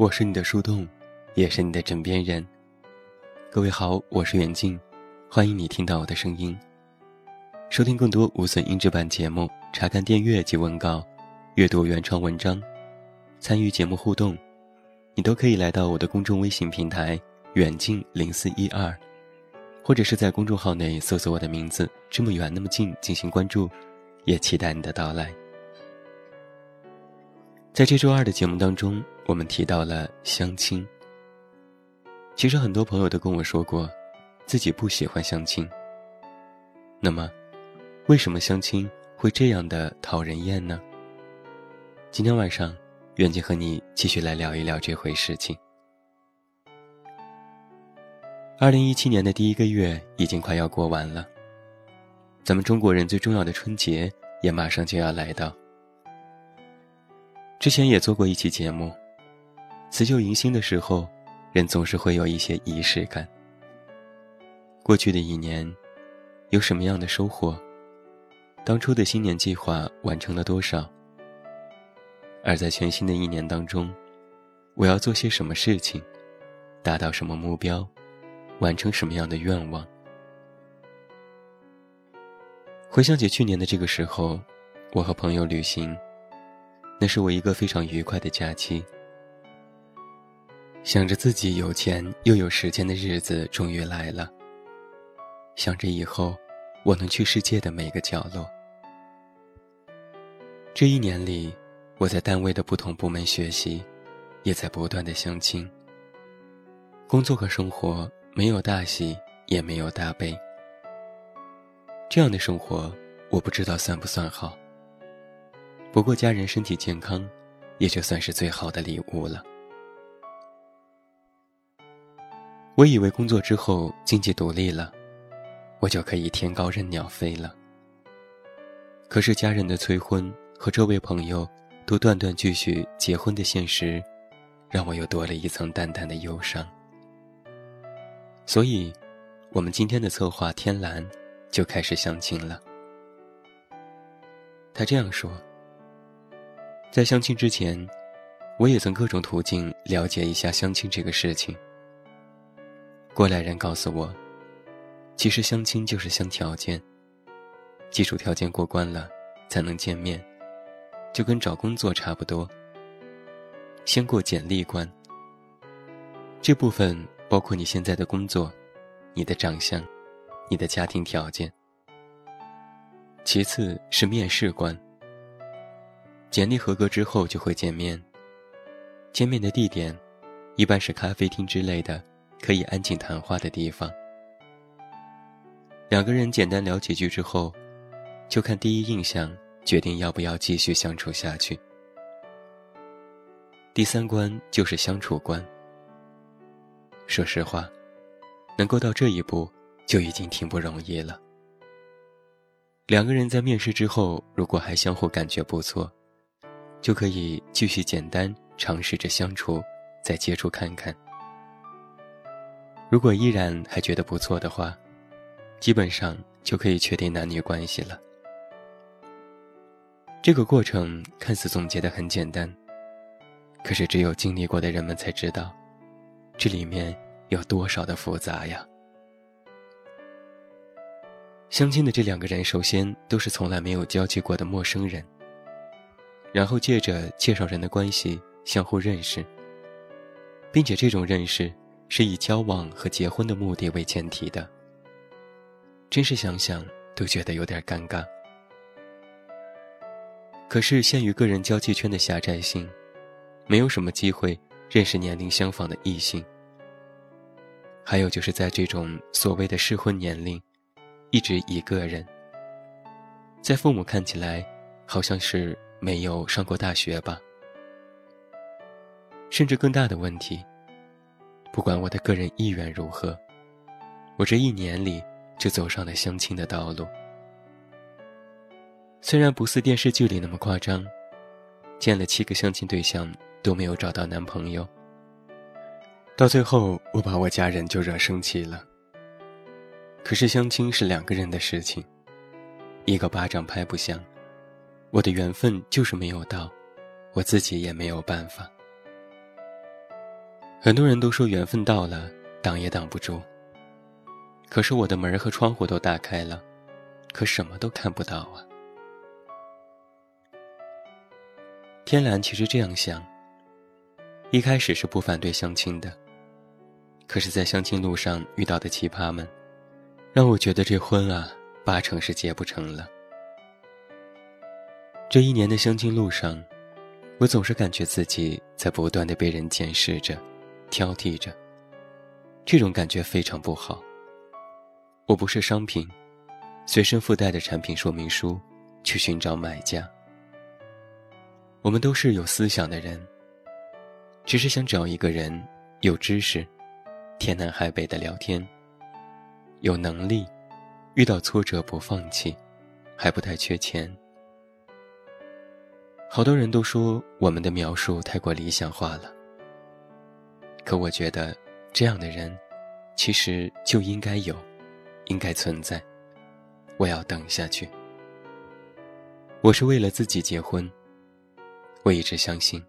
我是你的树洞，也是你的枕边人。各位好，我是远近，欢迎你听到我的声音。收听更多无损音质版节目，查看电阅及文稿，阅读原创文章，参与节目互动，你都可以来到我的公众微信平台“远近零四一二”，或者是在公众号内搜索我的名字“这么远那么近”进行关注，也期待你的到来。在这周二的节目当中，我们提到了相亲。其实很多朋友都跟我说过，自己不喜欢相亲。那么，为什么相亲会这样的讨人厌呢？今天晚上，远近和你继续来聊一聊这回事情。二零一七年的第一个月已经快要过完了，咱们中国人最重要的春节也马上就要来到。之前也做过一期节目，辞旧迎新的时候，人总是会有一些仪式感。过去的一年，有什么样的收获？当初的新年计划完成了多少？而在全新的一年当中，我要做些什么事情，达到什么目标，完成什么样的愿望？回想起去年的这个时候，我和朋友旅行。那是我一个非常愉快的假期。想着自己有钱又有时间的日子终于来了。想着以后我能去世界的每个角落。这一年里，我在单位的不同部门学习，也在不断的相亲。工作和生活没有大喜，也没有大悲。这样的生活，我不知道算不算好。不过家人身体健康，也就算是最好的礼物了。我以为工作之后经济独立了，我就可以天高任鸟飞了。可是家人的催婚和周围朋友都断断续续结婚的现实，让我又多了一层淡淡的忧伤。所以，我们今天的策划天蓝就开始相亲了。他这样说。在相亲之前，我也曾各种途径了解一下相亲这个事情。过来人告诉我，其实相亲就是相条件，基础条件过关了才能见面，就跟找工作差不多。先过简历关，这部分包括你现在的工作、你的长相、你的家庭条件。其次是面试关。简历合格之后就会见面。见面的地点，一般是咖啡厅之类的，可以安静谈话的地方。两个人简单聊几句之后，就看第一印象，决定要不要继续相处下去。第三关就是相处关。说实话，能够到这一步，就已经挺不容易了。两个人在面试之后，如果还相互感觉不错。就可以继续简单尝试着相处，再接触看看。如果依然还觉得不错的话，基本上就可以确定男女关系了。这个过程看似总结的很简单，可是只有经历过的人们才知道，这里面有多少的复杂呀！相亲的这两个人，首先都是从来没有交际过的陌生人。然后借着介绍人的关系相互认识，并且这种认识是以交往和结婚的目的为前提的。真是想想都觉得有点尴尬。可是限于个人交际圈的狭窄性，没有什么机会认识年龄相仿的异性。还有就是在这种所谓的适婚年龄，一直一个人，在父母看起来，好像是。没有上过大学吧？甚至更大的问题，不管我的个人意愿如何，我这一年里就走上了相亲的道路。虽然不似电视剧里那么夸张，见了七个相亲对象都没有找到男朋友。到最后，我把我家人就惹生气了。可是相亲是两个人的事情，一个巴掌拍不响。我的缘分就是没有到，我自己也没有办法。很多人都说缘分到了，挡也挡不住。可是我的门和窗户都打开了，可什么都看不到啊。天蓝其实这样想。一开始是不反对相亲的，可是，在相亲路上遇到的奇葩们，让我觉得这婚啊，八成是结不成了。这一年的相亲路上，我总是感觉自己在不断的被人检视着、挑剔着，这种感觉非常不好。我不是商品，随身附带的产品说明书，去寻找买家。我们都是有思想的人。只是想找一个人，有知识，天南海北的聊天，有能力，遇到挫折不放弃，还不太缺钱。好多人都说我们的描述太过理想化了，可我觉得这样的人，其实就应该有，应该存在。我要等下去。我是为了自己结婚，我一直相信。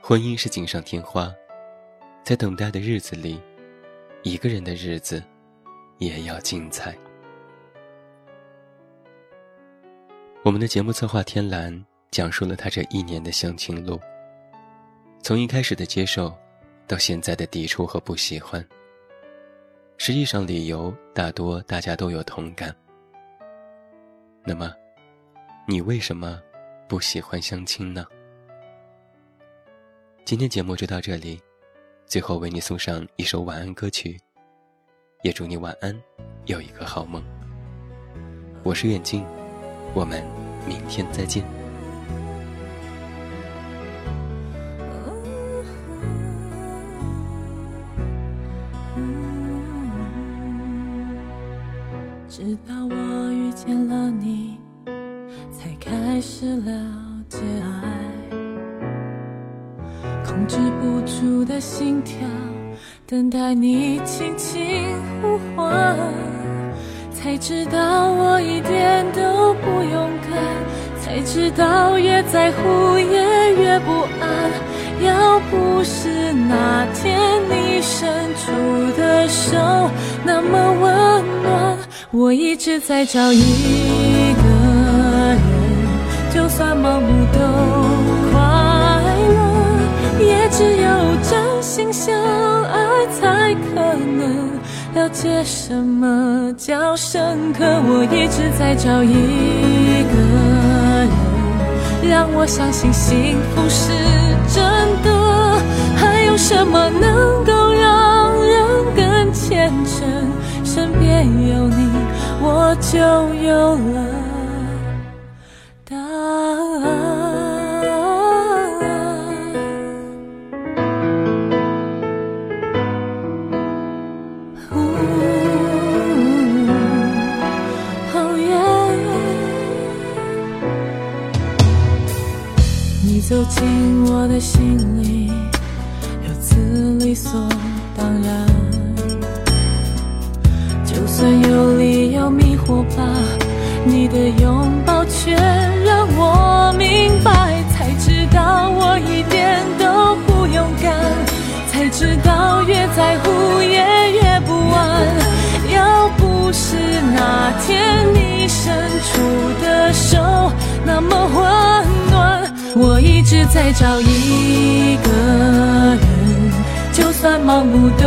婚姻是锦上添花，在等待的日子里，一个人的日子也要精彩。我们的节目策划天蓝讲述了他这一年的相亲路，从一开始的接受，到现在的抵触和不喜欢。实际上，理由大多大家都有同感。那么，你为什么不喜欢相亲呢？今天节目就到这里，最后为你送上一首晚安歌曲，也祝你晚安，有一个好梦。我是远近，我们明天再见。开始了解爱。控制不住的心跳，等待你轻轻呼唤，才知道我一点都不勇敢，才知道越在乎也越不安。要不是那天你伸出的手那么温暖，我一直在找一个，算盲目都快乐。也只有真心相爱，才可能了解什么叫深刻。我一直在找一个人，让我相信幸福是真的。还有什么能够让人更虔诚？身边有你，我就有了的心里，如此理所当然。就算有理由迷惑吧，你的拥抱却让我明白，才知道我一点都不勇敢，才知道越在乎也越不安。要不是那天我一直在找一个人，就算盲目都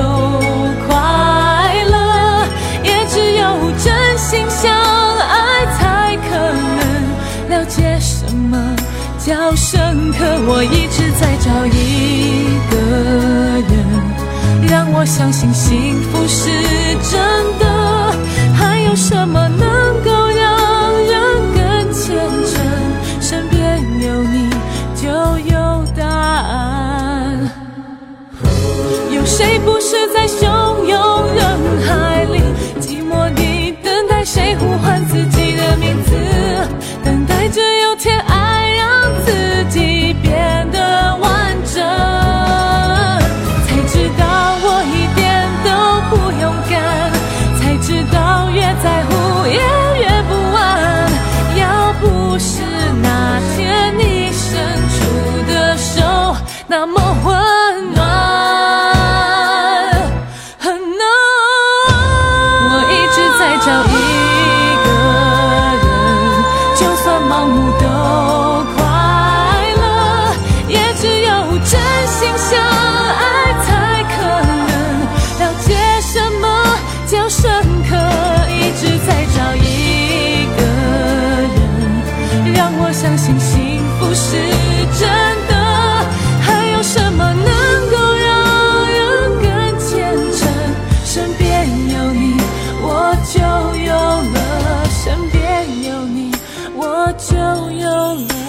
快乐，也只有真心相爱才可能了解什么叫深刻。我一直在找一个人，让我相信幸福是真的。还有什么谁不是在汹涌人海里，寂寞地等待谁呼唤自己的名字，等待着有天爱让自己变得完整。才知道我一点都不勇敢，才知道越在乎也越不安。要不是那天你伸出的手那么温就有了